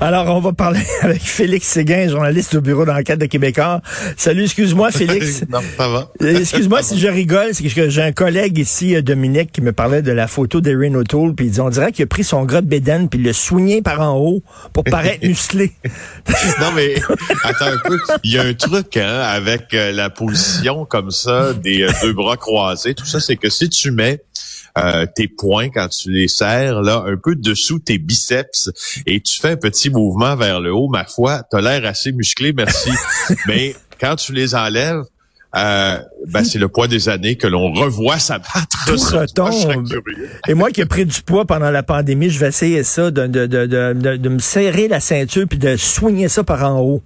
Alors, on va parler avec Félix Séguin, journaliste au bureau d'enquête de Québécois. Salut, excuse-moi, Félix. non, ça va. Euh, excuse-moi si je rigole, c'est que j'ai un collègue ici, euh, Dominique, qui me parlait de la photo d'Erin O'Toole, puis il dit, on dirait qu'il a pris son gras de bédaine, puis il l'a soigné par en haut pour paraître musclé. non, mais attends un peu. Il y a un truc hein, avec euh, la position comme ça, des deux bras croisés. Tout ça, c'est que si tu mets euh, tes poings quand tu les serres, là, un peu dessous tes biceps, et tu fais un petit mouvement vers le haut, ma foi, t'as l'air assez musclé, merci. Mais quand tu les enlèves, euh, ben, c'est le poids des années que l'on revoit s'abattre. Tout retombe. Et moi qui ai pris du poids pendant la pandémie, je vais essayer ça, de, de, de, de, de me serrer la ceinture puis de soigner ça par en haut.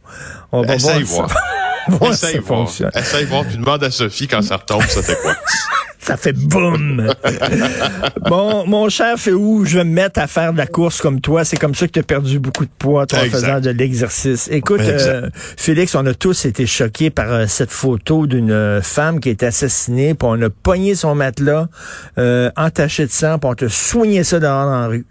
On va Essaye voir. voir. Essaye voir. Essaye voir. Puis demande à Sophie quand ça retombe, ça fait quoi? ça fait boum. bon, mon cher où je vais me mettre à faire de la course comme toi. C'est comme ça que tu as perdu beaucoup de poids toi, en faisant de l'exercice. Écoute, euh, Félix, on a tous été choqués par euh, cette photo d'une euh, femme qui a été assassinée, puis on a pogné son matelas entaché de sang, puis on te soignait ça dehors dans la rue.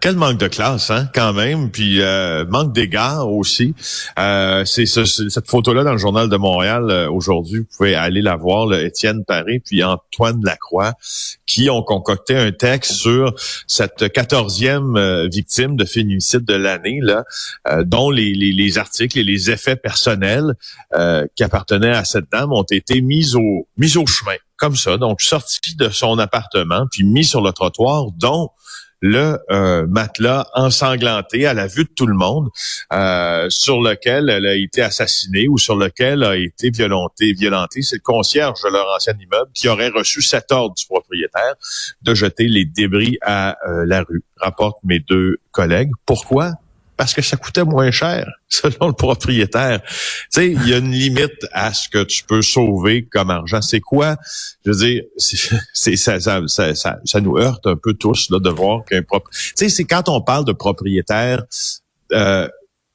Quel manque de classe, hein, quand même, puis euh, manque d'égard aussi. Euh, c'est cette photo-là dans le journal de Montréal euh, aujourd'hui. Vous pouvez aller la voir, là, Étienne Paré puis Antoine Lacroix, qui ont concocté un texte sur cette quatorzième victime de féminicide de l'année, là, dont les, les, les, articles et les effets personnels qui appartenaient à cette dame ont été mis au mis au chemin, comme ça. Donc sorti de son appartement puis mis sur le trottoir, dont le euh, matelas ensanglanté à la vue de tout le monde euh, sur lequel elle a été assassinée ou sur lequel a été violentée. violenté. C'est le concierge de leur ancien immeuble qui aurait reçu cet ordre du propriétaire de jeter les débris à euh, la rue, rapportent mes deux collègues. Pourquoi? Parce que ça coûtait moins cher, selon le propriétaire. Tu sais, il y a une limite à ce que tu peux sauver comme argent. C'est quoi? Je veux dire, c'est, ça, ça, ça, ça, nous heurte un peu tous là, de voir qu'un propriétaire... Tu sais, c'est quand on parle de propriétaire... Euh,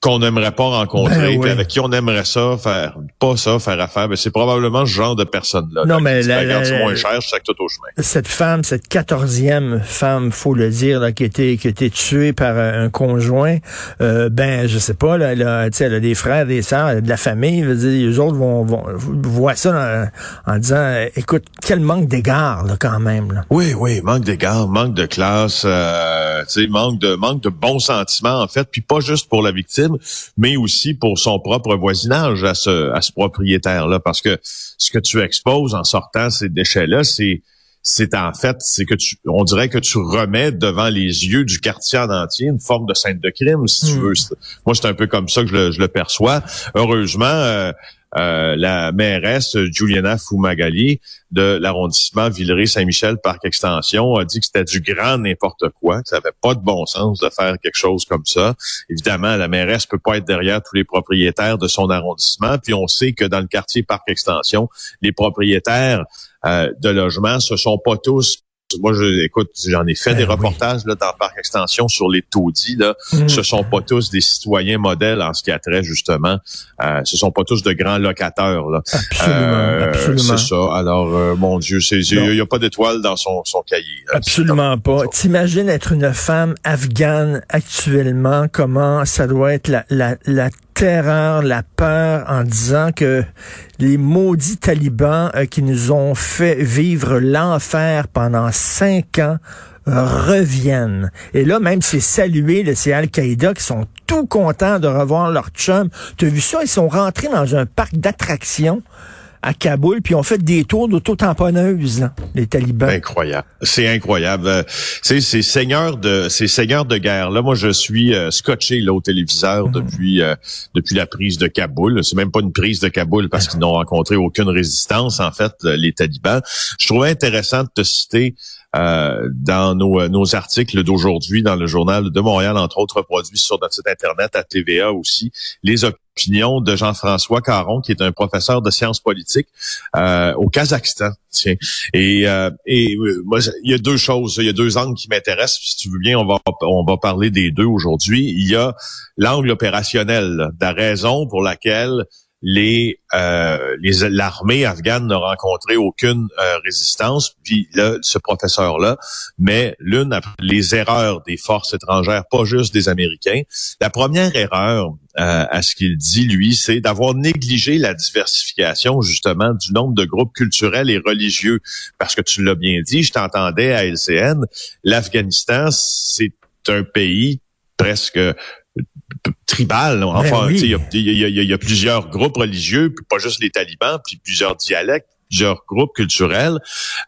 qu'on n'aimerait pas rencontrer, ben avec qui on aimerait ça faire, pas ça, faire affaire, mais c'est probablement ce genre de personne-là. Non, mais la, la, moins cher, que tout au chemin. Cette femme, cette quatorzième femme, faut le dire, là, qui a été, qui a été tuée par un conjoint, euh, ben, je sais pas, là, elle a, elle a des frères, des sœurs, elle a de la famille, dire, les autres vont, vont voir ça en disant, écoute, quel manque d'égard, là, quand même, là. Oui, oui, manque d'égard, manque de classe, euh, tu sais, manque de, manque de bons sentiments, en fait, puis pas juste pour la victime, mais aussi pour son propre voisinage à ce, à ce propriétaire-là. Parce que ce que tu exposes en sortant ces déchets-là, c'est c'est en fait, c'est que tu, on dirait que tu remets devant les yeux du quartier en entier une forme de scène de crime, si tu hmm. veux. Moi, c'est un peu comme ça que je le, je le perçois. Heureusement, euh, euh, la mairesse Juliana Fumagalli de l'arrondissement Villeray-Saint-Michel Parc Extension a dit que c'était du grand n'importe quoi, que ça n'avait pas de bon sens de faire quelque chose comme ça. Évidemment, la mairesse peut pas être derrière tous les propriétaires de son arrondissement, puis on sait que dans le quartier Parc Extension, les propriétaires euh, de logements, ce sont pas tous moi, je, écoute, j'en ai fait des ben reportages là, dans le parc extension sur les taudis. Là. Mm. Ce sont pas tous des citoyens modèles en ce qui a trait justement. Euh, ce sont pas tous de grands locataires. Là. Absolument, euh, absolument. C'est ça. Alors, euh, mon Dieu, il n'y a, pas d'étoile dans son, son cahier. absolument pas. T'imagines être une femme afghane actuellement, comment ça doit être la, la, la terreur, la peur en disant que les maudits talibans euh, qui nous ont fait vivre l'enfer pendant cinq ans reviennent. Et là, même c'est salué, c'est Al-Qaïda qui sont tout contents de revoir leur chum. Tu as vu ça? Ils sont rentrés dans un parc d'attractions à Kaboul, puis on fait des tours d'auto-tamponneuses, les talibans. Incroyable. C'est incroyable. Euh, c'est ces seigneurs de ces seigneurs de guerre. Là, moi, je suis euh, scotché là au téléviseur mhm. depuis euh, depuis la prise de Kaboul. C'est même pas une prise de Kaboul parce qu'ils n'ont rencontré aucune résistance, en fait, les talibans. Je trouvais intéressant de te citer euh, dans nos, euh, nos articles d'aujourd'hui dans le journal de Montréal, entre autres produits sur notre site Internet, à TVA aussi, les opinions de Jean-François Caron, qui est un professeur de sciences politiques euh, au Kazakhstan. Tiens. Et, et moi, il y a deux choses, il y a deux angles qui m'intéressent. Si tu veux bien, on va, on va parler des deux aujourd'hui. Il y a l'angle opérationnel, la raison pour laquelle les euh, l'armée afghane n'a rencontré aucune euh, résistance. Puis là, ce professeur-là met l'une les erreurs des forces étrangères, pas juste des Américains. La première erreur, euh, à ce qu'il dit, lui, c'est d'avoir négligé la diversification justement du nombre de groupes culturels et religieux. Parce que tu l'as bien dit, je t'entendais à LCN, l'Afghanistan, c'est un pays presque tribal. Ben enfin, il y, a, plusieurs groupes religieux, pas juste les talibans, puis plusieurs dialectes plusieurs groupes culturels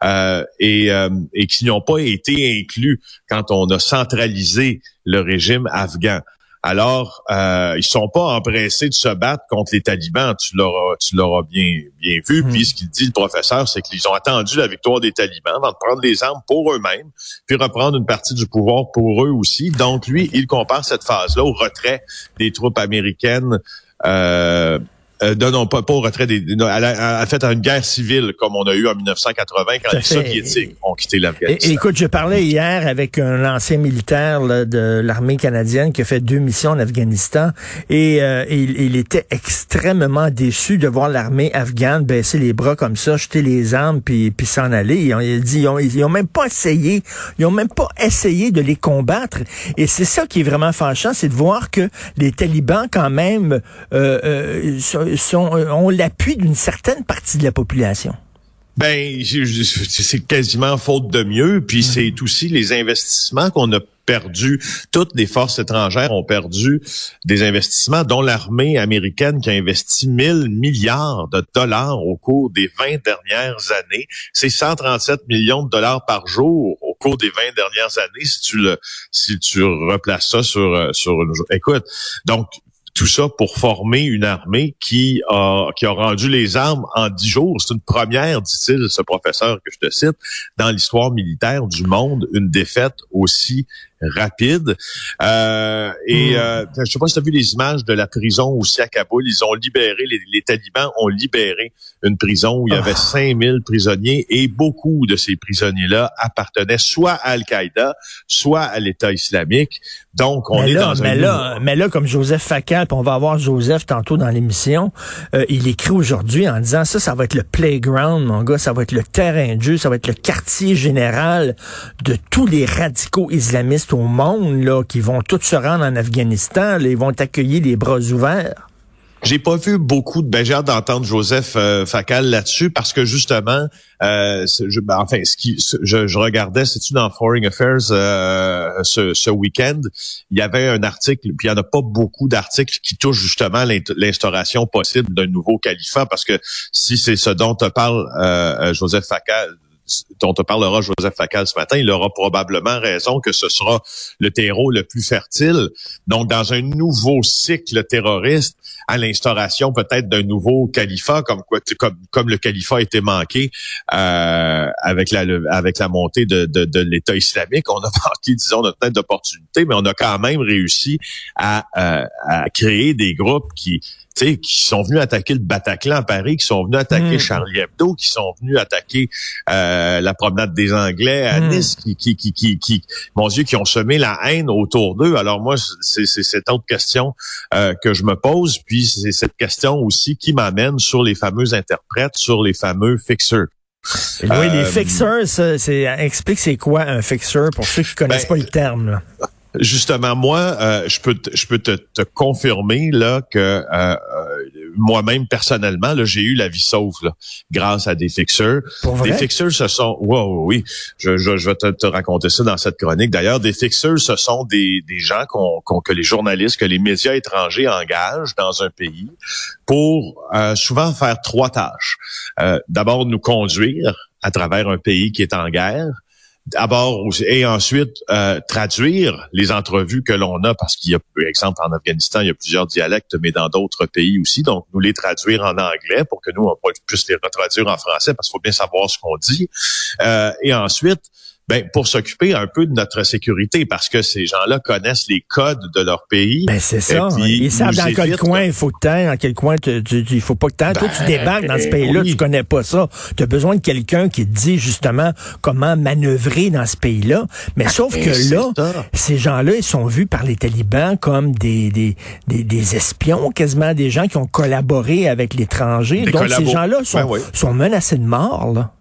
euh, et, euh, et qui n'ont pas été inclus quand on a centralisé le régime afghan. Alors, euh, ils sont pas empressés de se battre contre les talibans. Tu l'auras, tu l'auras bien, bien vu. Hmm. Puis ce qu'il dit le professeur, c'est qu'ils ont attendu la victoire des talibans avant de prendre les armes pour eux-mêmes, puis reprendre une partie du pouvoir pour eux aussi. Donc lui, il compare cette phase-là au retrait des troupes américaines. Euh, euh, non, pas, pas au retrait des. a, fait une guerre civile comme on a eu en 1980 quand les Soviétiques ont quitté l'Afghanistan. Écoute, je parlais hier avec un ancien militaire de l'armée canadienne qui a fait deux missions en Afghanistan et euh, il, était extrêmement déçu de voir l'armée afghane baisser les bras comme ça, jeter les armes puis, puis s'en aller. Il a dit ils ont, ils ont même pas essayé, ils ont même pas essayé de les combattre. Et c'est ça qui est vraiment fâchant, c'est de voir que les talibans quand même euh, euh sont, euh, ont l'appui d'une certaine partie de la population. Ben, c'est quasiment faute de mieux. Puis c'est aussi les investissements qu'on a perdu. Toutes les forces étrangères ont perdu des investissements, dont l'armée américaine qui a investi 1000 milliards de dollars au cours des 20 dernières années. C'est 137 millions de dollars par jour au cours des 20 dernières années. Si tu le, si tu replaces ça sur, euh, sur une, écoute. Donc, tout ça pour former une armée qui a, rendu les armes en dix jours. C'est une première, dit-il, ce professeur que je te cite, dans l'histoire militaire du monde, une défaite aussi rapide. Euh, et hmm. euh, je sais pas si tu as vu les images de la prison aussi à Kaboul. Ils ont libéré, les, talibans ont libéré une prison où il y avait 5000 ah. prisonniers et beaucoup de ces prisonniers-là appartenaient soit à Al-Qaïda, soit à l'État islamique. Donc, on est dans mais un... Là, mais là, comme Joseph Facal, on va avoir Joseph tantôt dans l'émission, euh, il écrit aujourd'hui en disant ça, ça va être le playground, mon gars, ça va être le terrain de jeu, ça va être le quartier général de tous les radicaux islamistes au monde là, qui vont tous se rendre en Afghanistan. ils vont accueillir les bras ouverts. J'ai pas vu beaucoup de. Ben, j'ai hâte d'entendre Joseph euh, Facal là-dessus parce que justement, euh, je, ben, enfin, ce qui, je, regardais, c'est-tu dans Foreign Affairs euh, ce, ce week-end, il y avait un article, puis il y en a pas beaucoup d'articles qui touchent justement l'instauration possible d'un nouveau califat parce que si c'est ce dont te parle euh, Joseph Facal, dont te parlera Joseph Facal ce matin, il aura probablement raison que ce sera le terreau le plus fertile. Donc, dans un nouveau cycle terroriste, à l'instauration peut-être d'un nouveau califat, comme le califat a été manqué euh, avec la montée de, l'État islamique, on a manqué, disons, notre tête d'opportunité, mais on a quand même réussi à, euh, à créer des groupes qui qui sont venus attaquer le Bataclan à Paris, qui sont venus attaquer hmm. Charlie Hebdo, qui sont venus attaquer euh, la promenade des Anglais à hmm. Nice, qui, qui, qui, qui, qui, mon Dieu, qui ont semé la haine autour d'eux. Alors moi, c'est cette autre question euh, que je me pose, puis c'est cette question aussi qui m'amène sur les fameux interprètes, sur les fameux fixeurs. oui, les euh, fixers, c'est explique c'est quoi un fixer pour ceux qui connaissent ben, pas le terme. Là. Justement, moi, euh, je peux te, je peux te, te confirmer là que euh, euh, moi-même personnellement, là, j'ai eu la vie sauve là, grâce à des fixeurs. Des fixeurs, ce sont, wow, oui, je, je, je vais te, te, raconter ça dans cette chronique. D'ailleurs, des fixeurs, ce sont des, des gens qu'on, que les journalistes, que les médias étrangers engagent dans un pays pour souvent faire trois tâches. D'abord, nous conduire à travers un pays qui est en guerre d'abord et ensuite euh, traduire les entrevues que l'on a parce qu'il y a par exemple en Afghanistan il y a plusieurs dialectes mais dans d'autres pays aussi. Donc nous les traduire en anglais pour que nous on puisse les retraduire en français parce qu'il faut bien savoir ce qu'on dit. Euh, et ensuite ben pour s'occuper un peu de notre sécurité parce que ces gens-là connaissent les codes de leur pays. Ben c'est ça. Ils savent dans quel coin il faut que tu dans quel coin tu, il faut pas que tu Toi, tu ben, débarques dans ce pays-là, tu connais pas ça. Tu as besoin de quelqu'un qui te dit justement comment manœuvrer dans ce pays-là. Mais ben, sauf que là, ces gens-là, ils sont vus par les talibans comme des, des, des, espions, quasiment des gens qui ont collaboré avec l'étranger. Donc ces gens-là sont, ben sont menacés de mort. Là.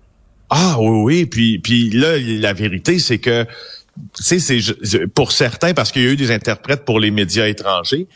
Ah oui, oui. Puis, puis là, la vérité, c'est que, tu sais, c'est pour certains, parce qu'il y a eu des interprètes pour les médias étrangers,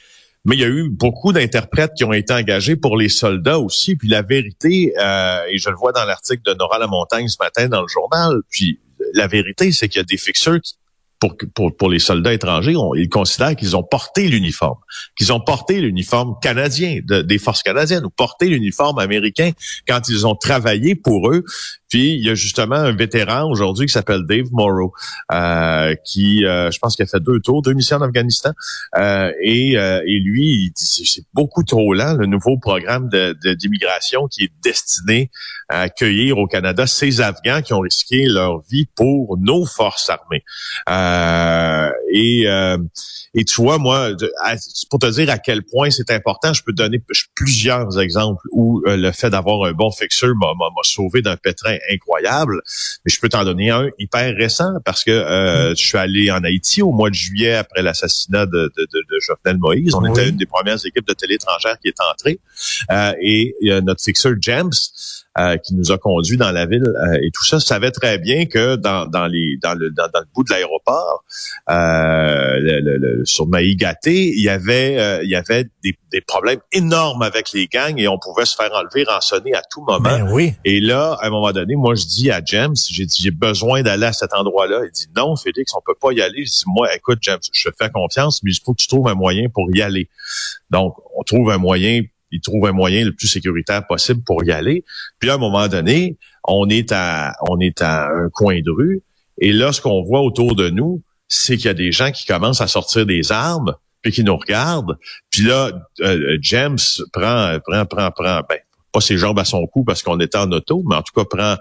mais il y a eu beaucoup d'interprètes qui ont été engagés pour les soldats aussi. Puis la vérité, euh, et je le vois dans l'article de Nora Lamontagne ce matin dans le journal, puis la vérité, c'est qu'il y a des fixeurs qui pour, pour, pour les soldats étrangers, ils considèrent qu'ils ont porté l'uniforme, qu'ils ont porté l'uniforme canadien des forces canadiennes ou porté l'uniforme américain quand ils ont travaillé pour eux. Puis il y a justement un vétéran aujourd'hui qui s'appelle Dave Morrow, euh, qui, euh, je pense qu'il a fait deux tours, deux missions en Afghanistan, euh, et, et lui, c'est beaucoup trop lent le nouveau programme d'immigration de, qui est destiné à accueillir au Canada ces Afghans qui ont risqué leur vie pour nos forces armées. Euh, et, euh, et tu vois, moi, pour te dire à quel point c'est important, je peux donner plusieurs exemples où euh, le fait d'avoir un bon fixeur m'a sauvé d'un pétrin incroyable. Mais je peux t'en donner un hyper récent parce que mm. je suis allé en Haïti au mois de juillet après l'assassinat de, de, de, Jovenel Moïse. On était une des premières équipes de télé étrangère qui est entrée. et notre fixeur James euh, qui nous a conduits dans la ville euh, et tout ça savait très bien que dans, dans les dans le dans, le bout de l'aéroport euh, le, le, sur Maïgaté, il y avait il y avait des, des, problèmes énormes avec les gangs et on pouvait se faire enlever, rançonner à tout moment. Ben oui. Et là, à un moment donné, moi je dis à James, j'ai dit j'ai besoin d'aller à cet endroit-là. Il dit non, Félix, on peut pas y aller. Je dis moi, écoute James, je te fais confiance, mais il faut que tu trouves un moyen pour y aller. Donc on trouve un moyen ils trouvent un moyen le plus sécuritaire possible pour y aller. Puis à un moment donné, on est à on est à un coin de rue et là ce qu'on voit autour de nous, c'est qu'il y a des gens qui commencent à sortir des armes puis qui nous regardent. Puis là, euh, James prend prend prend prend ben pas ses jambes à son cou parce qu'on était en auto, mais en tout cas prend euh,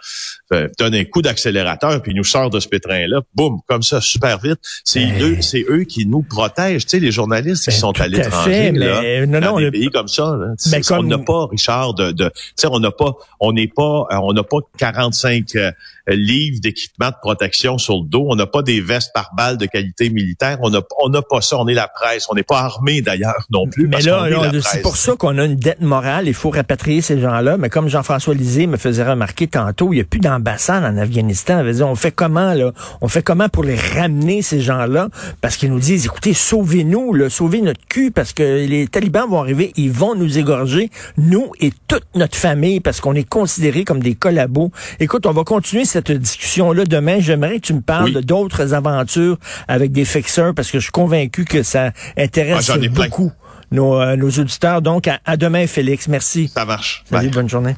donne un coup d'accélérateur puis nous sort de ce pétrin-là, boum, comme ça, super vite. C'est ben. eux, c'est eux qui nous protègent, tu sais, les journalistes qui ben, sont à l'étranger là, non, dans des pays comme ça. Là, ben, On n'a pas, Richard, de, de tu sais, on n'a pas, on n'est pas, euh, on n'a pas 45 euh, livres d'équipement de protection sur le dos. On n'a pas des vestes par balles de qualité militaire. On n'a, on n'a pas ça. On est la presse. On n'est pas armé d'ailleurs non plus. Mais là, c'est pour ça qu'on a une dette morale. Il faut rapatrier ces gens-là. Mais comme Jean-François Lisée me faisait remarquer tantôt, il n'y a plus ambassade en Afghanistan. On, on fait comment, là? On fait comment pour les ramener, ces gens-là? Parce qu'ils nous disent, écoutez, sauvez-nous, sauvez notre cul, parce que les talibans vont arriver, ils vont nous égorger, nous et toute notre famille, parce qu'on est considérés comme des collabos. Écoute, on va continuer cette discussion-là demain. J'aimerais que tu me parles d'autres aventures avec des fixeurs, parce que je suis convaincu que ça intéresse ah, beaucoup nos, euh, nos, auditeurs. Donc, à, demain, Félix. Merci. Ça marche. Salut, bonne journée.